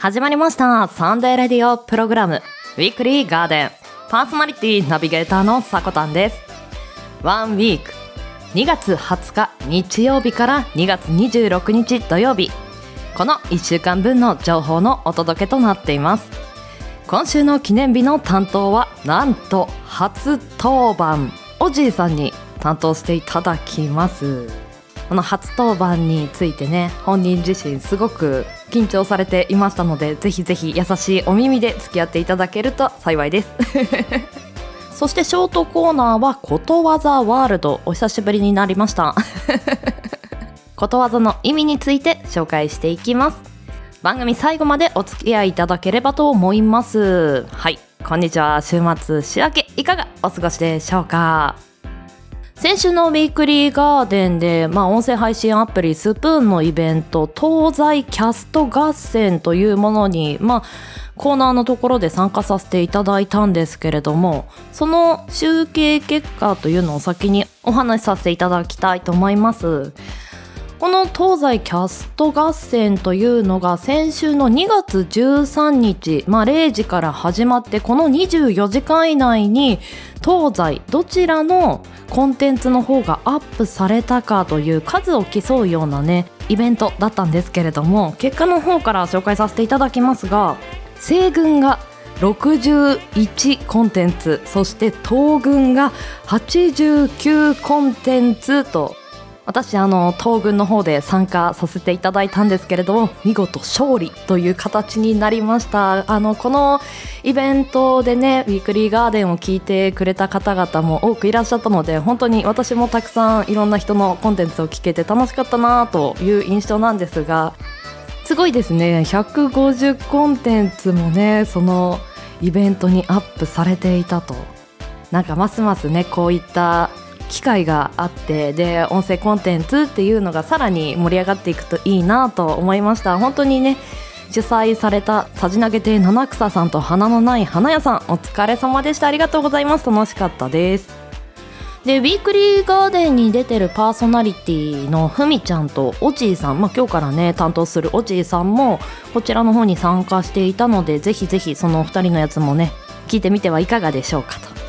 始まりました。サンデーレディオプログラム。ウィークリーガーデン。パーソナリティナビゲーターのさこたんです。ワンウィーク。2月20日日曜日から2月26日土曜日。この1週間分の情報のお届けとなっています。今週の記念日の担当はなんと初当番おじいさんに担当していただきます。この初当番についてね本人自身すごく緊張されていましたのでぜひぜひ優しいお耳で付き合っていただけると幸いです。そしてショートコーナーはことわざワールドお久しぶりになりました。ことわざの意味について紹介していきます。番組最後までお付き合いいただければと思います。はいこんにちは。週末週明けいかがお過ごしでしょうか？先週のウィークリーガーデンで、まあ、音声配信アプリスプーンのイベント東西キャスト合戦というものに、まあ、コーナーのところで参加させていただいたんですけれどもその集計結果というのを先にお話しさせていただきたいと思います。この東西キャスト合戦というのが先週の2月13日、まあ、0時から始まってこの24時間以内に東西どちらのコンテンツの方がアップされたかという数を競うようなねイベントだったんですけれども結果の方から紹介させていただきますが西軍が61コンテンツそして東軍が89コンテンツと私あの東軍の方で参加させていただいたんですけれども見事勝利という形になりました。あのこのイベントでねウィークリーガーデンを聞いてくれた方々も多くいらっしゃったので本当に私もたくさんいろんな人のコンテンツを聞けて楽しかったなという印象なんですがすごいですね。150コンテンツもねそのイベントにアップされていたと。なんかますますねこういった機会があってで音声コンテンツっていうのがさらに盛り上がっていくといいなと思いました。本当にね主催されたさじ投げ亭七草さんと花のない花屋さんお疲れ様でした。ありがとうございます。楽しかったです。でウィークリーガーデンに出てるパーソナリティのふみちゃんとおじいさん、まあ、今日からね担当するおじいさんもこちらの方に参加していたのでぜひぜひそのお二人のやつもね聞いてみてはいかがでしょうかと。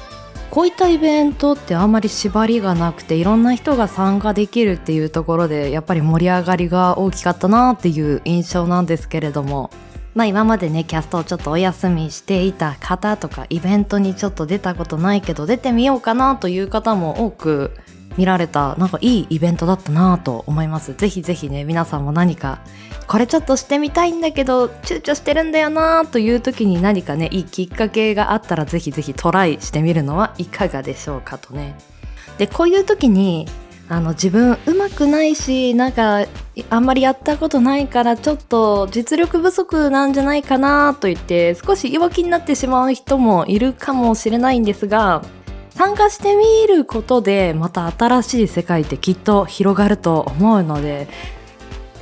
こういったイベントってあんまり縛りがなくていろんな人が参加できるっていうところでやっぱり盛り上がりが大きかったなっていう印象なんですけれども。まあ今までねキャストをちょっとお休みしていた方とかイベントにちょっと出たことないけど出てみようかなという方も多く見られたなんかいいイベントだったなと思います。ぜひぜひね皆さんも何かこれちょっとしてみたいんだけど躊躇してるんだよなという時に何かねいいきっかけがあったらぜひぜひトライしてみるのはいかがでしょうかとね。でこういう時にあの自分うまくないしなんかあんまりやったことないからちょっと実力不足なんじゃないかなと言って少し弱気になってしまう人もいるかもしれないんですが参加してみることでまた新しい世界ってきっと広がると思うので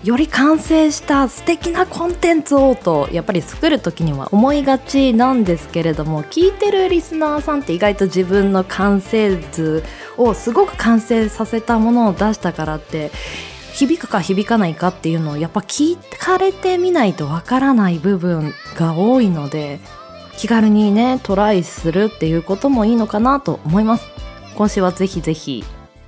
より完成した素敵なコンテンツをとやっぱり作る時には思いがちなんですけれども聞いてるリスナーさんって意外と自分の完成図をすごく完成させたものを出したからって響くか響かないかっていうのをやっぱ聞かれてみないとわからない部分が多いので気軽にねトライするっていうこともいいのかなと思います。今週はぜひぜひ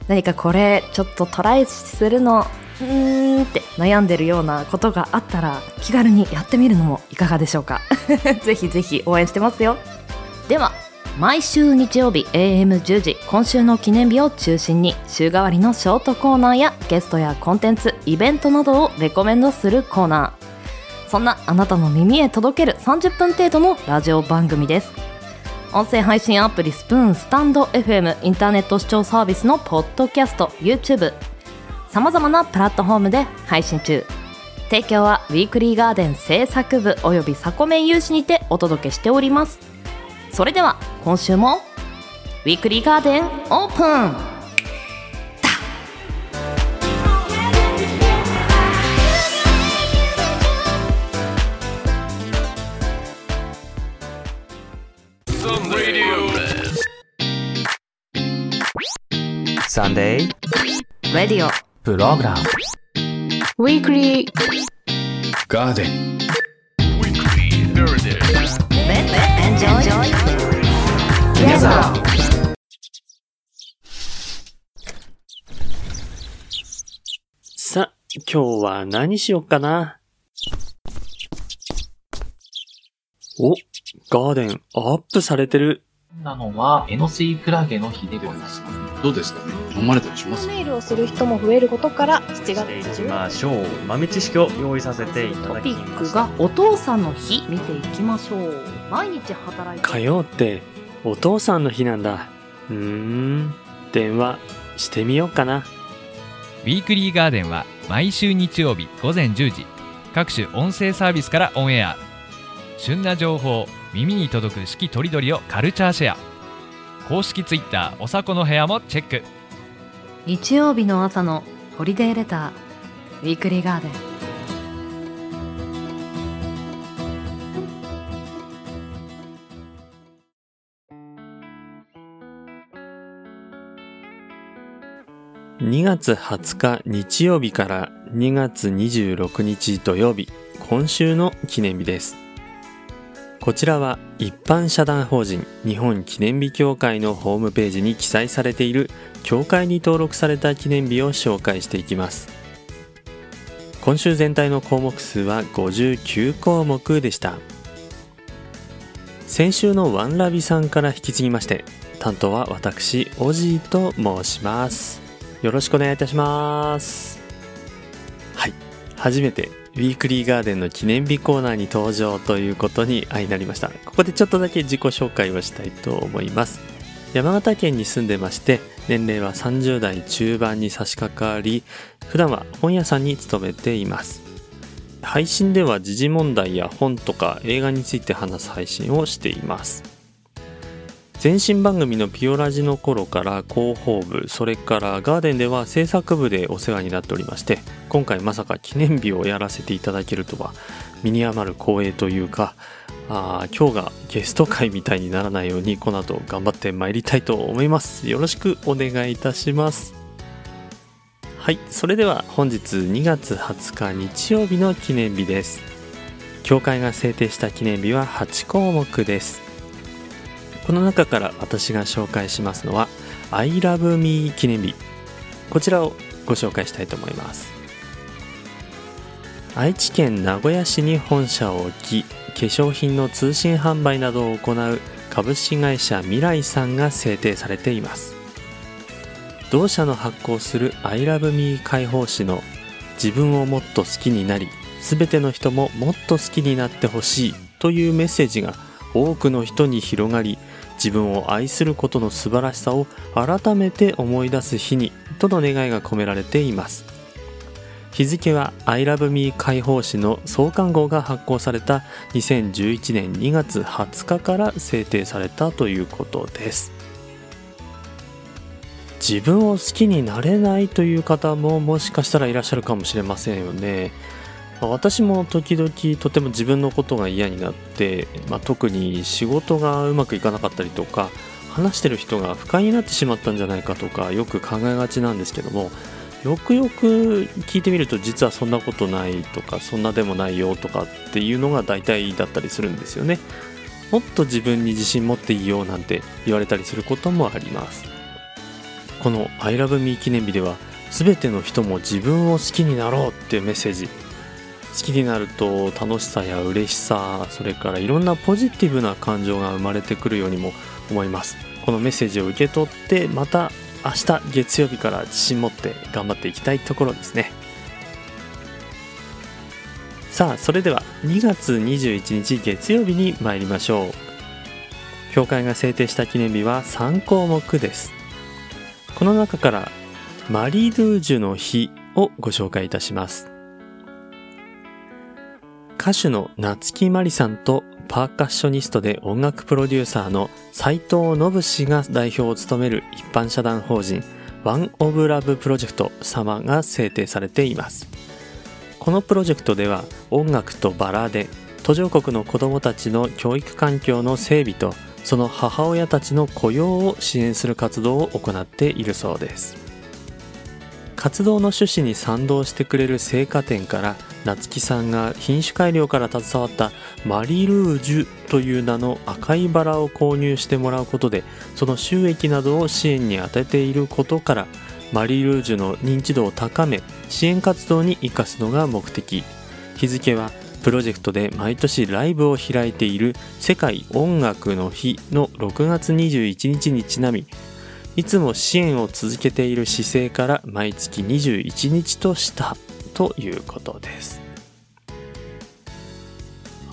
何かこれちょっとトライするのうーんって悩んでるようなことがあったら気軽にやってみるのもいかがでしょうか？ぜひぜひ応援してますよ。では毎週日曜日 AM10 時今週の記念日を中心に週替わりのショートコーナーやゲストやコンテンツイベントなどをレコメンドするコーナー。そんなあなたの耳へ届ける30分程度のラジオ番組です。音声配信アプリスプーンスタンド FM インターネット視聴サービスのポッドキャスト YouTube さまざまなプラットフォームで配信中。提供はウィークリーガーデン制作部およびサコメン有志にてお届けしております。それでは今週もウィークリーガーデンオープン。 Sunday Radio Program。ウィークリーガーデンさあ今日は何しよっかな？おガーデンアップされてる。なのは、エノスイクラゲの日でございます。どうですかね？飲まれたりします？ネイルをする人も増えることから7月していき10ましょう。豆知識を用意させていただきトピましたックがお父さんの日見ていきましょう。毎日働いて火曜ってお父さんの日なんだ。うーん、電話してみようかな。ウィークリーガーデンは毎週日曜日午前10時。各種音声サービスからオンエア。旬な情報耳に届く四季とりどりをカルチャーシェア。公式ツイッターおさこの部屋もチェック。日曜日の朝のホリデーレターウィークリーガーデン。2月20日日曜日から2月26日土曜日、今週の記念日です。こちらは一般社団法人日本記念日協会のホームページに記載されている協会に登録された記念日を紹介していきます。今週全体の項目数は59項目でした。先週のワンラビさんから引き継ぎまして、担当は私、オジーと申します。よろしくお願いいたします。はい。初めてウィークリーガーデンの記念日コーナーに登場ということに相なりました。ここでちょっとだけ自己紹介をしたいと思います。山形県に住んでまして、年齢は30代中盤に差し掛かり、普段は本屋さんに勤めています。配信では時事問題や本とか映画について話す配信をしています。前身番組のピオラジの頃から広報部それからガーデンでは制作部でお世話になっておりまして今回まさか記念日をやらせていただけるとは身に余る光栄というかあ今日がゲスト会みたいにならないようにこの後頑張ってまいりたいと思います。よろしくお願いいたします。はいそれでは本日2月20日日曜日の記念日です。協会が制定した記念日は8項目です。この中から私が紹介しますのは I love me 記念日。こちらをご紹介したいと思います。愛知県名古屋市に本社を置き化粧品の通信販売などを行う株式会社未来さんが制定されています。同社の発行する I love me 解放誌の自分をもっと好きになり全ての人ももっと好きになってほしいというメッセージが多くの人に広がり自分を愛することの素晴らしさを改めて思い出す日にとの願いが込められています。日付は I love me 解放誌の創刊号が発行された2011年2月20日から制定されたということです。自分を好きになれないという方ももしかしたらいらっしゃるかもしれませんよね。まあ私も時々とても自分のことが嫌になって、まあ、特に仕事がうまくいかなかったりとか話してる人が不快になってしまったんじゃないかとかよく考えがちなんですけどもよくよく聞いてみると実はそんなことないとかそんなでもないよとかっていうのが大体だったりするんですよね。もっと自分に自信持っていいよなんて言われたりすることもあります。この I love me 記念日では全ての人も自分を好きになろうっていうメッセージ。好きになると楽しさや嬉しさそれからいろんなポジティブな感情が生まれてくるようにも思います。このメッセージを受け取ってまた明日月曜日から自信持って頑張っていきたいところですね。さあそれでは2月21日月曜日に参りましょう。協会が制定した記念日は3項目です。この中からマリードゥージュの日をご紹介いたします。歌手の夏木マリさんとパーカッショニストで音楽プロデューサーの斉藤信氏が代表を務める一般社団法人ワン・オブ・ラブ・プロジェクト様が制定されています。このプロジェクトでは音楽とバラで途上国の子どもたちの教育環境の整備とその母親たちの雇用を支援する活動を行っているそうです。活動の趣旨に賛同してくれる青果店から夏木さんが品種改良から携わったマリルージュという名の赤いバラを購入してもらうことでその収益などを支援に充てていることからマリルージュの認知度を高め支援活動に生かすのが目的。日付はプロジェクトで毎年ライブを開いている世界音楽の日の6月21日にちなみいつも支援を続けている姿勢から毎月21日としたということです。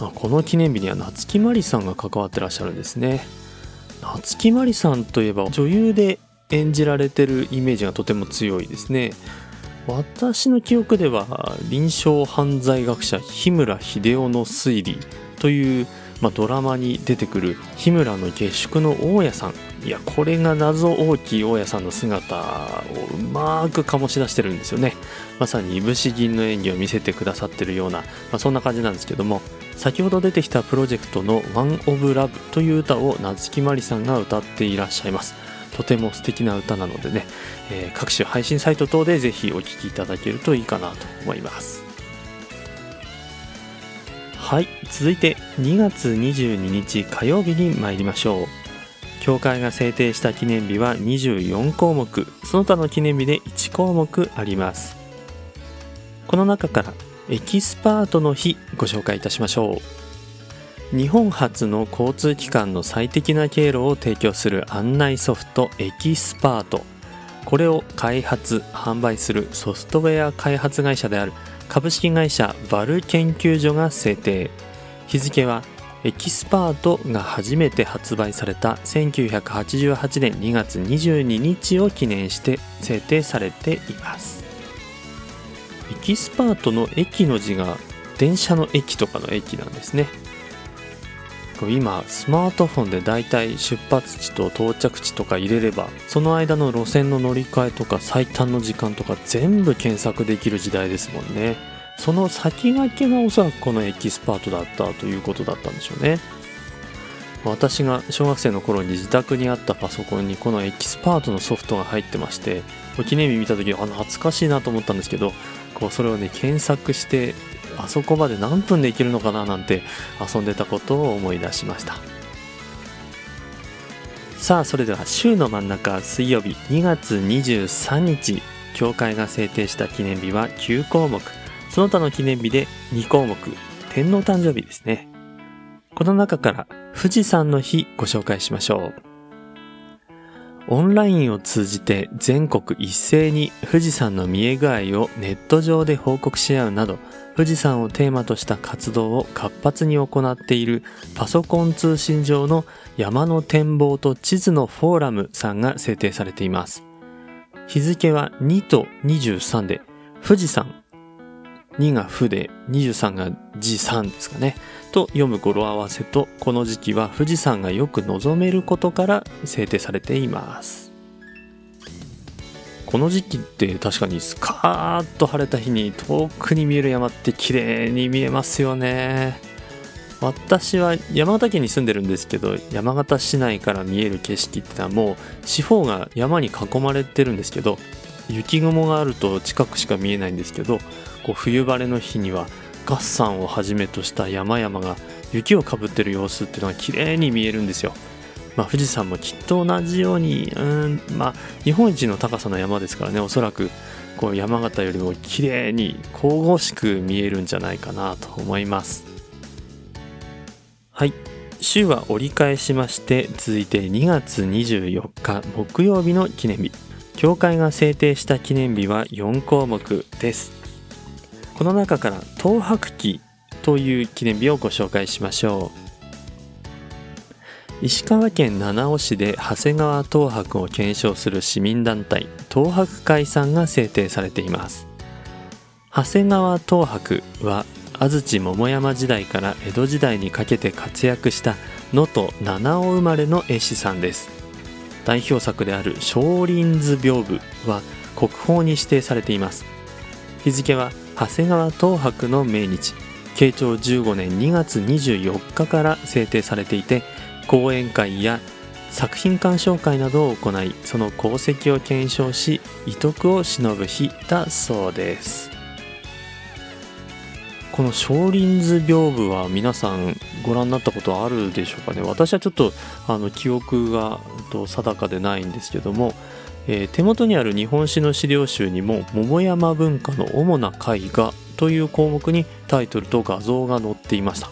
あこの記念日には夏木マリさんが関わってらっしゃるんですね。夏木マリさんといえば女優で演じられてるイメージがとても強いですね。私の記憶では臨床犯罪学者日村秀夫の推理という、まあ、ドラマに出てくる日村の下宿の大家さんいやこれが謎大きい大家さんの姿をうまく醸し出してるんですよね。まさにいぶし銀の演技を見せてくださってるような、まあ、そんな感じなんですけども。先ほど出てきたプロジェクトの「One of Love」という歌を夏木マリさんが歌っていらっしゃいます。とても素敵な歌なのでね、えー各種配信サイト等でぜひお聴きいただけるといいかなと思います。はい続いて2月22日火曜日に参りましょう。協会が制定した記念日は24項目。その他の記念日で1項目あります。この中から駅すぱあとの日ご紹介いたしましょう。日本初の交通機関の最適な経路を提供する案内ソフト駅すぱあと。これを開発販売するソフトウェア開発会社である株式会社ヴァル研究所が制定。日付は駅すぱあとが初めて発売された1988年2月22日を記念して制定されています。駅すぱあとの駅の字が電車の駅とかの駅なんですね。今スマートフォンでだいたい出発地と到着地とか入れればその間の路線の乗り換えとか最短の時間とか全部検索できる時代ですもんね。その先駆けがおそらくこの駅すぱあとだったということだったんでしょうね。私が小学生の頃に自宅にあったパソコンにこの駅すぱあとのソフトが入ってまして記念日見た時あ懐かしいなと思ったんですけどこうそれをね検索してあそこまで何分で行けるのかななんて遊んでたことを思い出しました。さあそれでは週の真ん中水曜日2月23日協会が制定した記念日は9項目。その他の記念日で2項目天皇誕生日ですねこの中から富士山の日ご紹介しましょうオンラインを通じて全国一斉に富士山の見え具合をネット上で報告し合うなど富士山をテーマとした活動を活発に行っているパソコン通信上の山の展望と地図のフォーラムさんが制定されています。日付は2と23で富士山2が負で23が字3ですかね。と読む語呂合わせとこの時期は富士山がよく望めることから制定されています。この時期って確かにスカーッと晴れた日に遠くに見える山って綺麗に見えますよね。私は山形県に住んでるんですけど山形市内から見える景色ってのはもう四方が山に囲まれてるんですけど雪雲があると近くしか見えないんですけどこう冬晴れの日にはガッサンをはじめとした山々が雪をかぶってる様子っていうのが綺麗に見えるんですよ。まあ、富士山もきっと同じようにうんまあ日本一の高さの山ですからねおそらくこう山形よりも綺麗に神々しく見えるんじゃないかなと思います。はい。週は折り返しまして続いて2月24日木曜日の記念日。教会が制定した記念日は4項目です。この中から東博記という記念日をご紹介しましょう。石川県七尾市で長谷川東博を検証する市民団体東博会さんが制定されています。長谷川東博は安土桃山時代から江戸時代にかけて活躍した能登七尾生まれの絵師さんです。代表作である少林図屏風は国宝に指定されています。日付は長谷川東博の命日。慶長15年2月24日から制定されていて講演会や作品鑑賞会などを行いその功績を検証し遺徳を忍ぶ日だそうです。この少林図屏風は皆さんご覧になったことあるでしょうかね？私はちょっとあの記憶が定かでないんですけども、えー手元にある日本史の資料集にも桃山文化の主な絵画という項目にタイトルと画像が載っていました。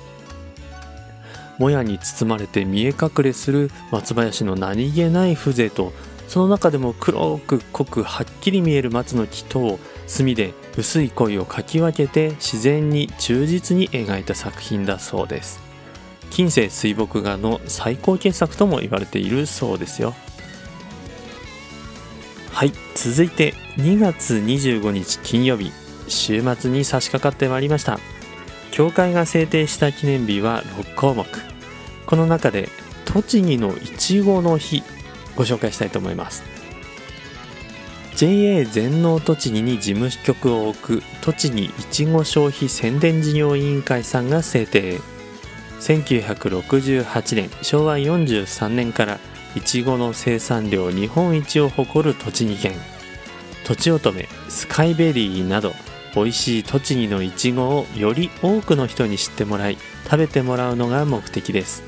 もやに包まれて見え隠れする松林の何気ない風情とその中でも黒く濃くはっきり見える松の木と墨で薄い恋をかき分けて自然に忠実に描いた作品だそうです。近世水墨画の最高傑作とも言われているそうですよ。はい続いて2月25日金曜日。週末に差し掛かってまいりました。教会が制定した記念日は6項目。この中で栃木のいちごの日ご紹介したいと思います。JA 全農栃木に事務局を置く栃木いちご消費宣伝事業委員会さんが制定。1968年昭和43年からいちごの生産量日本一を誇る栃木県。とちおとめスカイベリーなど美味しい栃木のいちごをより多くの人に知ってもらい食べてもらうのが目的です。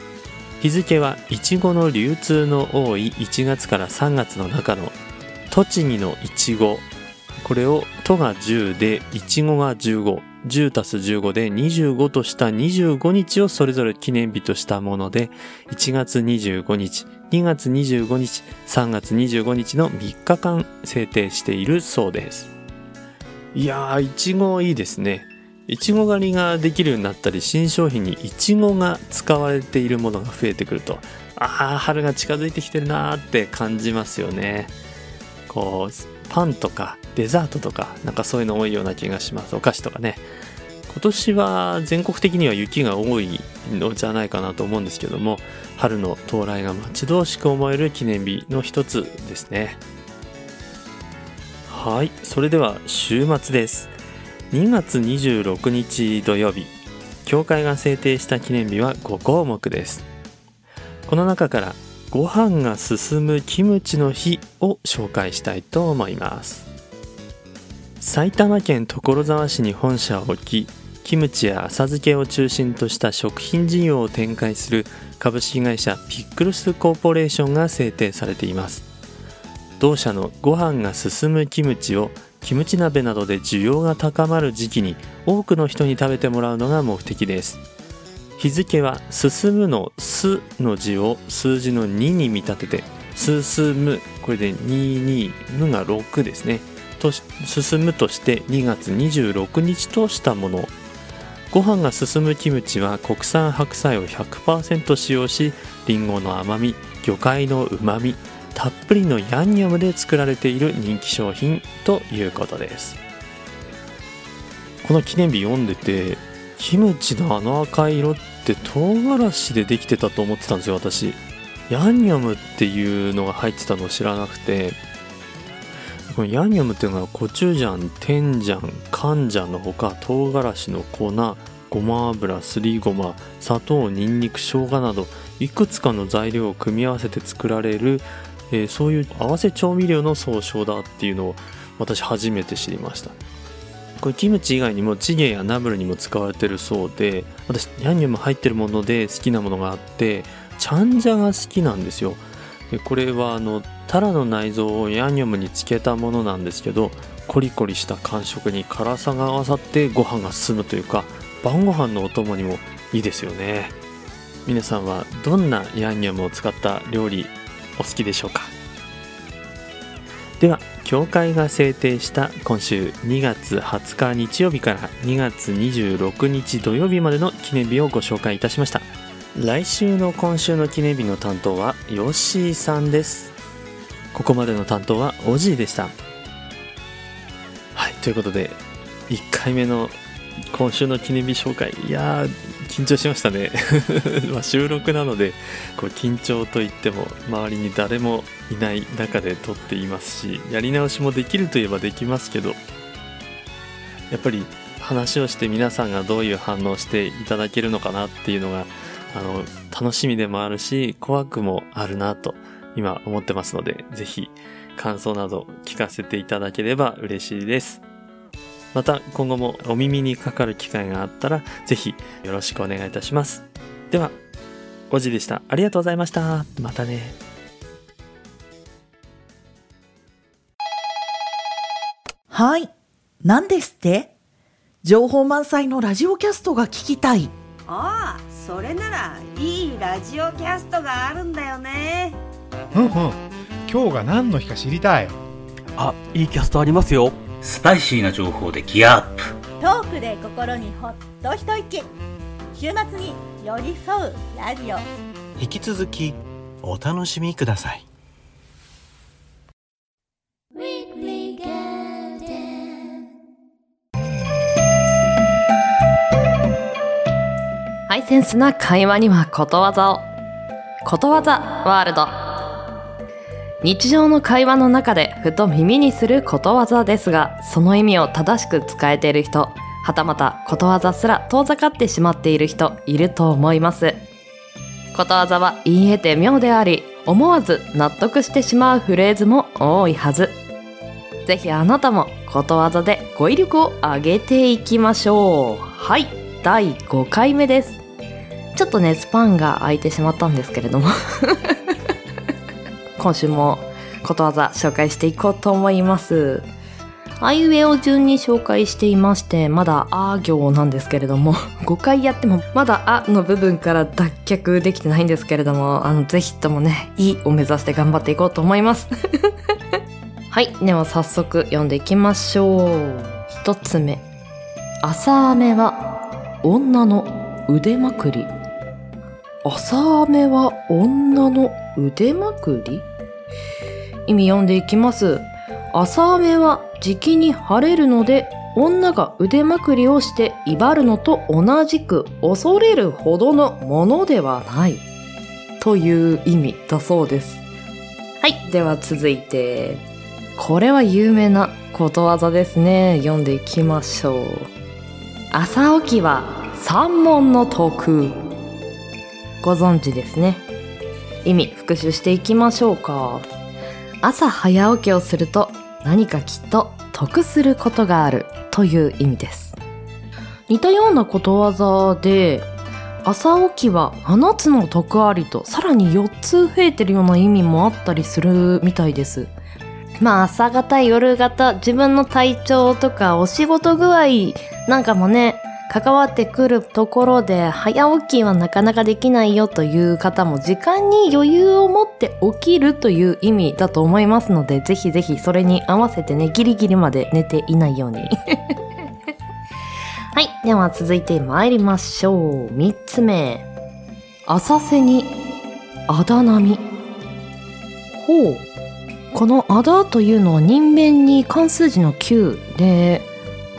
日付はいちごの流通の多い1月から3月の中の栃木のいちご。これを「と」が10でいちごが15 10たす15で25とした25日をそれぞれ記念日としたもので1月25日2月25日3月25日の3日間制定しているそうです。いやーいちごいいですね。いちご狩りができるようになったり新商品にいちごが使われているものが増えてくるとああ春が近づいてきてるなーって感じますよね。こうパンとかデザートとかなんかそういうの多いような気がします。お菓子とかね。今年は全国的には雪が多いのじゃないかなと思うんですけども春の到来が待ち遠しく思える記念日の一つですね。はいそれでは週末です。2月26日土曜日教会が制定した記念日は5項目です。この中からご飯が進むキムチの日を紹介したいと思います。埼玉県所沢市に本社を置きキムチや浅漬けを中心とした食品事業を展開する株式会社ピックルスコーポレーションが制定されています。同社のご飯が進むキムチをキムチ鍋などで需要が高まる時期に多くの人に食べてもらうのが目的です。日付は進むのすの字を数字の2に見立てて進むこれで22むが6ですね。と進むとして2月26日としたもの。ご飯が進むキムチは国産白菜を100%使用しりんごの甘み魚介のうまみたっぷりのヤンニョムで作られている人気商品ということです。この記念日読んでてキムチのあの赤い色って唐辛子でできてたと思ってたんですよ私。ヤンニョムっていうのが入ってたのを知らなくて。このヤンニョムっていうのはコチュジャン、テンジャン、カンジャンのほか唐辛子の粉、ごま油、すりごま、砂糖、ニンニク、生姜などいくつかの材料を組み合わせて作られる、えーそういう合わせ調味料の総称だっていうのを私初めて知りました。これキムチ以外にもチゲやナムルにも使われてるそうで私ヤンニョム入ってるもので好きなものがあってチャンジャが好きなんですよ。でこれはあのタラの内臓をヤンニョムにつけたものなんですけどコリコリした感触に辛さが合わさってご飯が進むというか晩ご飯のお供にもいいですよね。皆さんはどんなヤンニョムを使った料理お好きでしょうか？では教会が制定した今週2月20日日曜日から2月26日土曜日までの記念日をご紹介いたしました。来週の今週の記念日の担当はヨッシーさんです。ここまでの担当はオジーでした。はいということで1回目の今週の記念日紹介。いやー緊張しましたね ま収録なのでこう緊張といっても周りに誰もいない中で撮っていますしやり直しもできるといえばできますけどやっぱり話をして皆さんがどういう反応していただけるのかなっていうのがあの、楽しみでもあるし、怖くもあるなと、今思ってますので、ぜひ、感想など聞かせていただければ嬉しいです。また、今後もお耳にかかる機会があったら、ぜひ、よろしくお願いいたします。では、おじでした。ありがとうございました。またね。はい。何ですって？情報満載のラジオキャストが聞きたい。ああそれならいいラジオキャストがあるんだよねうんうん今日が何の日か知りたいあいいキャストありますよスパイシーな情報でギアアップ。トークで心にほっと一息。週末に寄り添うラジオ。引き続きお楽しみください。ハイセンスな会話にはことわざを。ことわざワールド。日常の会話の中でふと耳にすることわざですが、その意味を正しく使えている人、はたまたことわざすら遠ざかってしまっている人、いると思います。ことわざは言い得て妙であり、思わず納得してしまうフレーズも多いはず。ぜひあなたもことわざで語彙力を上げていきましょう。はい、第5回目です。ちょっとね、スパンが空いてしまったんですけれども。今週もことわざ紹介していこうと思います。あいうえを順に紹介していまして、まだあ行なんですけれども、5回やってもまだあの部分から脱却できてないんですけれども、あの、ぜひともね、いを目指して頑張っていこうと思います。はい、では早速読んでいきましょう。一つ目。朝雨は女の腕まくり。朝雨は女の腕まくり？意味読んでいきます。朝雨は時期に晴れるので、女が腕まくりをして威張るのと同じく恐れるほどのものではない。という意味だそうです。はい。では続いて、これは有名なことわざですね。読んでいきましょう。朝起きは三問の徳。ご存知ですね。意味復習していきましょうか。朝早起きをすると何かきっと得することがあるという意味です。似たようなことわざで、朝起きは7つの徳ありとさらに4つ増えてるような意味もあったりするみたいです。まあ朝方夜方自分の体調とかお仕事具合なんかもね関わってくるところで早起きはなかなかできないよという方も時間に余裕を持って起きるという意味だと思いますのでぜひぜひそれに合わせてねギリギリまで寝ていないように。はいでは続いて参りましょう。3つ目。浅瀬にあだ波。ほう。このあだというのは人弁に漢数字の9で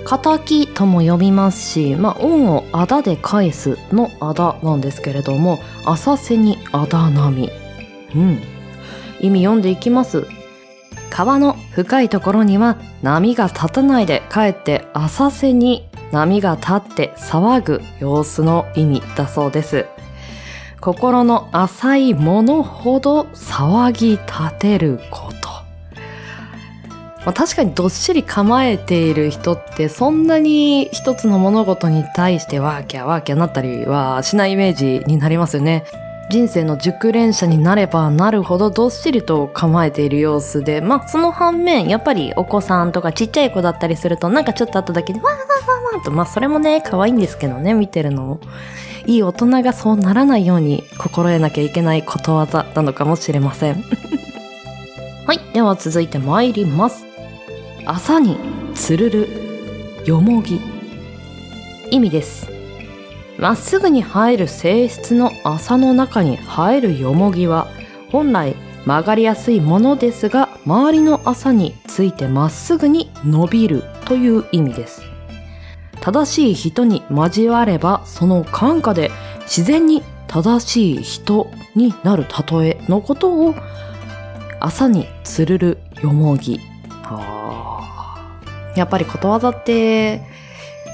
敵とも呼びますし、まあ、恩をあだで返すのあだなんですけれども、浅瀬にあだ波。うん。意味読んでいきます。川の深いところには波が立たないでかえって浅瀬に波が立って騒ぐ様子の意味だそうです。心の浅いものほど騒ぎ立てるこ。まあ、確かにどっしり構えている人ってそんなに一つの物事に対してワーキャーワーキャーなったりはしないイメージになりますよね。人生の熟練者になればなるほどどっしりと構えている様子で、まあその反面やっぱりお子さんとかちっちゃい子だったりするとなんかちょっと後だけでわーわーわーわーと、まあそれもね可愛いんですけどね見てるのも。いい大人がそうならないように心得なきゃいけないことわざなのかもしれません。はい。では続いて参ります。朝につるるよもぎ。意味です。まっすぐに生える性質の麻の中に生えるよもぎは本来曲がりやすいものですが周りの麻についてまっすぐに伸びるという意味です。正しい人に交わればその感化で自然に正しい人になる例えのことを朝につるるよもぎ。やっぱりことわざって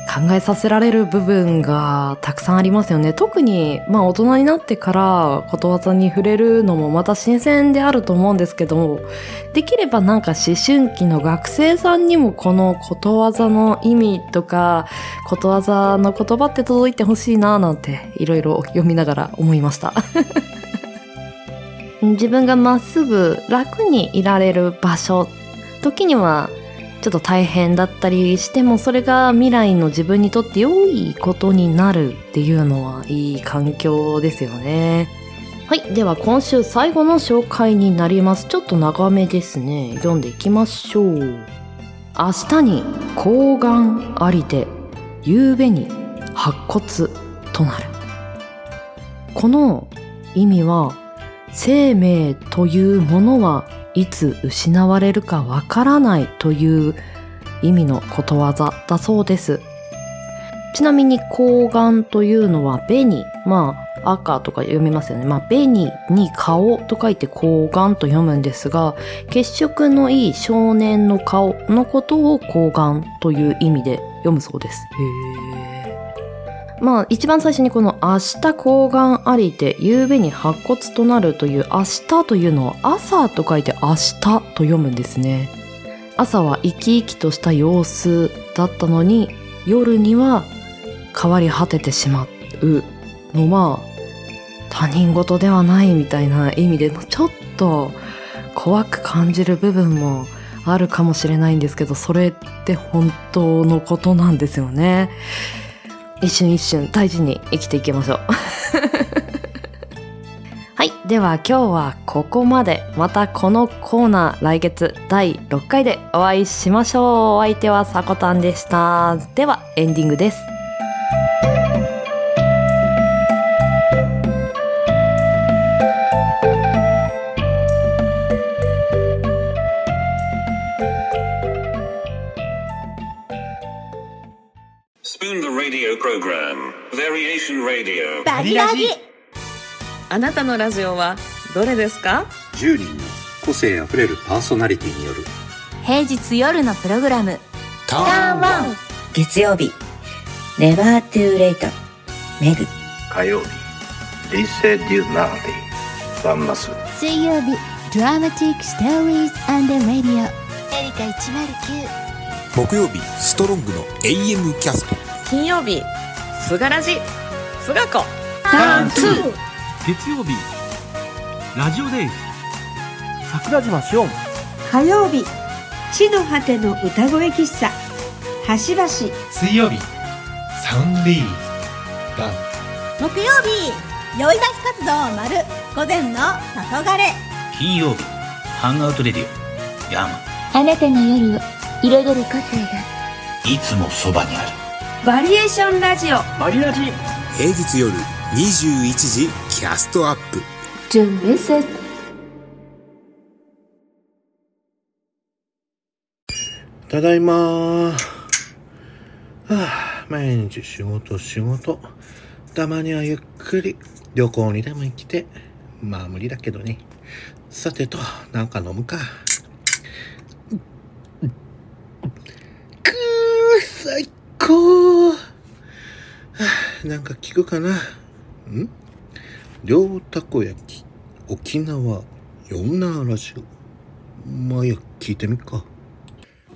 考えさせられる部分がたくさんありますよね。特に、まあ大人になってからことわざに触れるのもまた新鮮であると思うんですけども、できればなんか思春期の学生さんにもこのことわざの意味とか、ことわざの言葉って届いてほしいななんていろいろ読みながら思いました。自分がまっすぐ楽にいられる場所、時にはちょっと大変だったりしてもそれが未来の自分にとって良いことになるっていうのはいい環境ですよね。はい。では今週最後の紹介になります。ちょっと長めですね。読んでいきましょう。明日に睾丸ありて、夕べに白骨となる。この意味は、生命というものはいつ失われるかわからないという意味のことわざだそうです。ちなみに睾丸というのは紅、まあ赤とか読みますよね。まあ紅に顔と書いて睾丸と読むんですが、血色のいい少年の顔のことを睾丸という意味で読むそうです。まあ一番最初にこの明日睾丸ありて夕べに白骨となるという明日というのは朝と書いて明日と読むんですね。朝は生き生きとした様子だったのに夜には変わり果ててしまうのは他人事ではないみたいな意味でちょっと怖く感じる部分もあるかもしれないんですけどそれって本当のことなんですよね。一瞬一瞬大事に生きていきましょう。はい。では今日はここまで。またこのコーナー来月第6回でお会いしましょう。お相手はさこたんでした。ではエンディングです。あなたのラジオはどれですか？10人の個性あふれるパーソナリティによる。平日夜のプログラム。ターンワン。月曜日。Never Too Late メグ。火曜日。They said you naughty サンマス。水曜日。Dramatic Stories and Radio エリカ109木曜日ストロングの AM キャスト。金曜日すがらじすがこ。ターン2月曜日。ラジオデイ。ズ桜島しおん火曜日。地の果ての歌声喫茶。端々水曜日。サンディー。ダン。木曜日。酔い出し活動丸。午前の黄昏。金曜日。ハンガウトレディオ。ヤーマ。あなたの夜を。彩る個性が。いつもそばにある。バリエーションラジオ。バリラジ。平日夜21時キャストアップ To listen ただいまー。はあ、毎日仕事仕事。たまにはゆっくり旅行にでも行きて。まあ無理だけどね。さてと、なんか飲むか。くー、最高はあ、なんか聞くかな。ん？両たこ焼き、沖縄、四ナラジオ。まあ、や、聞いてみっか。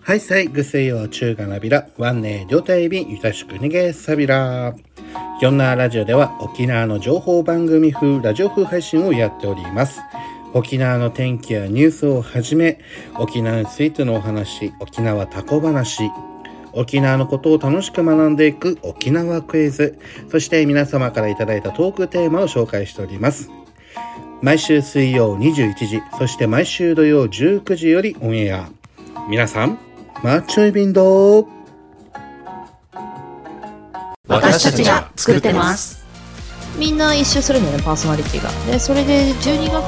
はい、さい、ぐせよ、中華なびら、ワンネー、両体便、ゆたしくにげさびら。ヨンナーラジオでは沖縄の情報番組風、ラジオ風配信をやっております。沖縄の天気やニュースをはじめ、沖縄についてのお話、沖縄タコ話、沖縄のことを楽しく学んでいく沖縄クイズ、そして皆様からいただいたトークテーマを紹介しております。毎週水曜21時、そして毎週土曜19時よりオンエア。皆さん、マッチョイビンド私たちが作ってます。みんな一周するんだよね、パーソナリティが。で、それで12月か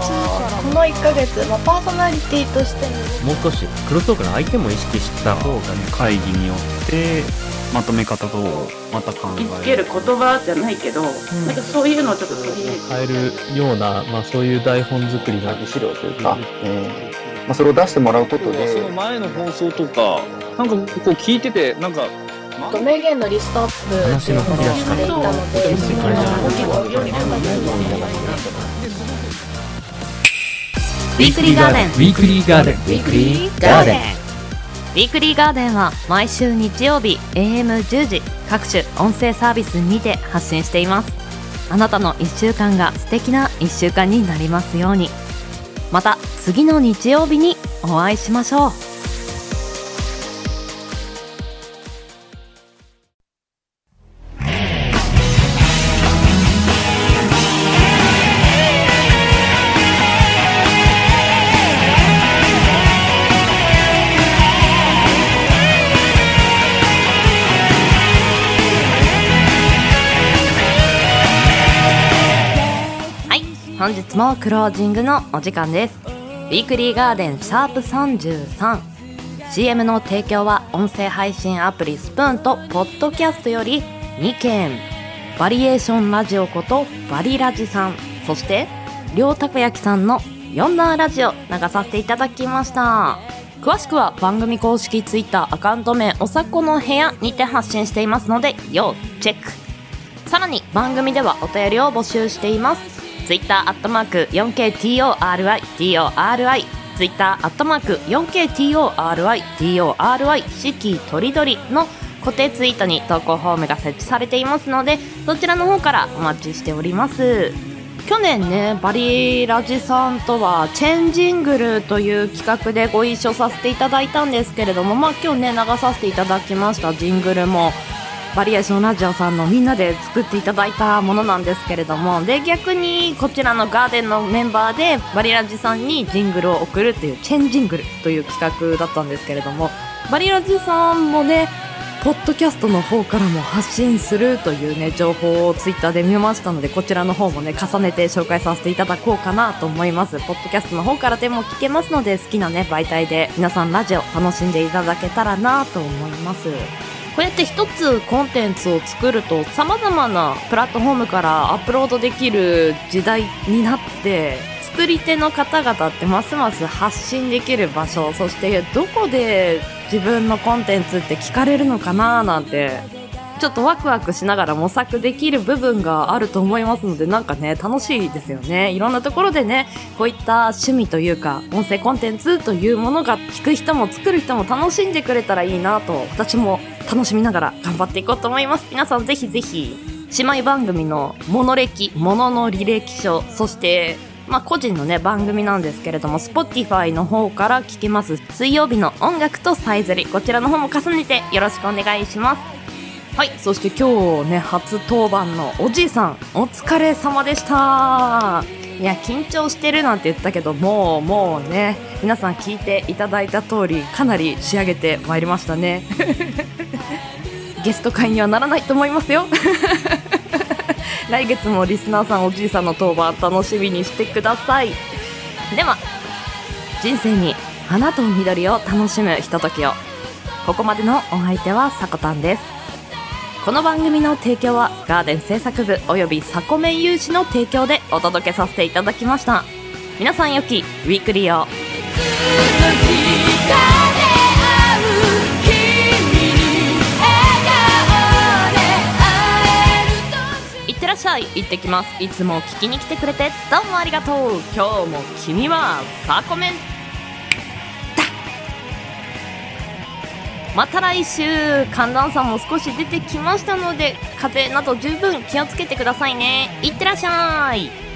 ら。この1ヶ月、まあ、パーソナリティとしてももう少しクロストークの相手も意識した。方がね。会議によってまとめ方とまた考えつける言葉じゃないけど、なんかそういうのをちょっと取り入れて変えるような、まあ、そういう台本作りの資料というか、まあ、それを出してもらうことで。その前の放送とかなんかこう聞いててなんかと名言のリストアップ話の吹き出ししていたのでそのよりウィークリーガーデン。ウィークリーガーデン。ウィークリーガーデン。ウィークリーガーデンは毎週日曜日 AM10 時各種音声サービスにて発信しています。あなたの1週間が素敵な1週間になりますように。また次の日曜日にお会いしましょうもクロージングのお時間です。ウィークリーガーデンシャープ 33CM の提供は音声配信アプリスプーンとポッドキャストより2件。バリエーションラジオことバリラジさん。そして両たこ焼きさんのヨンナーラジオ流させていただきました。詳しくは番組公式ツイッターアカウント名おさこの部屋にて発信していますので要チェック。さらに番組ではお便りを募集しています。ツイッターアットマーク 4KTORITORI ツイッターアットマーク 4KTORITORI 四季とりどりの固定ツイートに投稿フォームが設置されていますのでそちらの方からお待ちしております。去年ねバリラジさんとはチェンジングルという企画でご一緒させていただいたんですけれどもまあ今日ね流させていただきましたジングルも。バリエーションラジオさんのみんなで作っていただいたものなんですけれどもで逆にこちらのガーデンのメンバーでバリラジさんにジングルを送るっていうチェンジングルという企画だったんですけれどもバリラジさんもねポッドキャストの方からも発信するというね情報をツイッターで見ましたのでこちらの方もね重ねて紹介させていただこうかなと思います。ポッドキャストの方からでも聞けますので好きなね媒体で皆さんラジオ楽しんでいただけたらなと思います。こうやって一つコンテンツを作ると様々なプラットフォームからアップロードできる時代になって作り手の方々ってますます発信できる場所そしてどこで自分のコンテンツって聞かれるのかななんてちょっとワクワクしながら模索できる部分があると思いますのでなんかね楽しいですよね。いろんなところでねこういった趣味というか音声コンテンツというものが聞く人も作る人も楽しんでくれたらいいなと私も楽しみながら頑張っていこうと思います。皆さんぜひぜひ姉妹番組の「モノ歴」「ものの履歴書」そしてまあ、個人のね番組なんですけれども Spotify の方から聞けます。水曜日の音楽とさえずりこちらの方も重ねてよろしくお願いします。はいそして今日ね初登板のおじいさんお疲れ様でした。いや緊張してるなんて言ったけどもうもうね皆さん聞いていただいた通りかなり仕上げてまいりましたね。ゲスト会にはならないと思いますよ。来月もリスナーさんおじいさんの当番楽しみにしてください。では人生に花と緑を楽しむひとときを。ここまでのお相手はさこたんです。この番組の提供はガーデン制作部およびサコメン有志の提供でお届けさせていただきました。皆さんよきウィークリーを。いってらっしゃい。行ってきます。いつも聞きに来てくれてどうもありがとう。今日も君はサコメン。また来週。寒暖差も少し出てきましたので風邪など十分気をつけてくださいね。いってらっしゃい。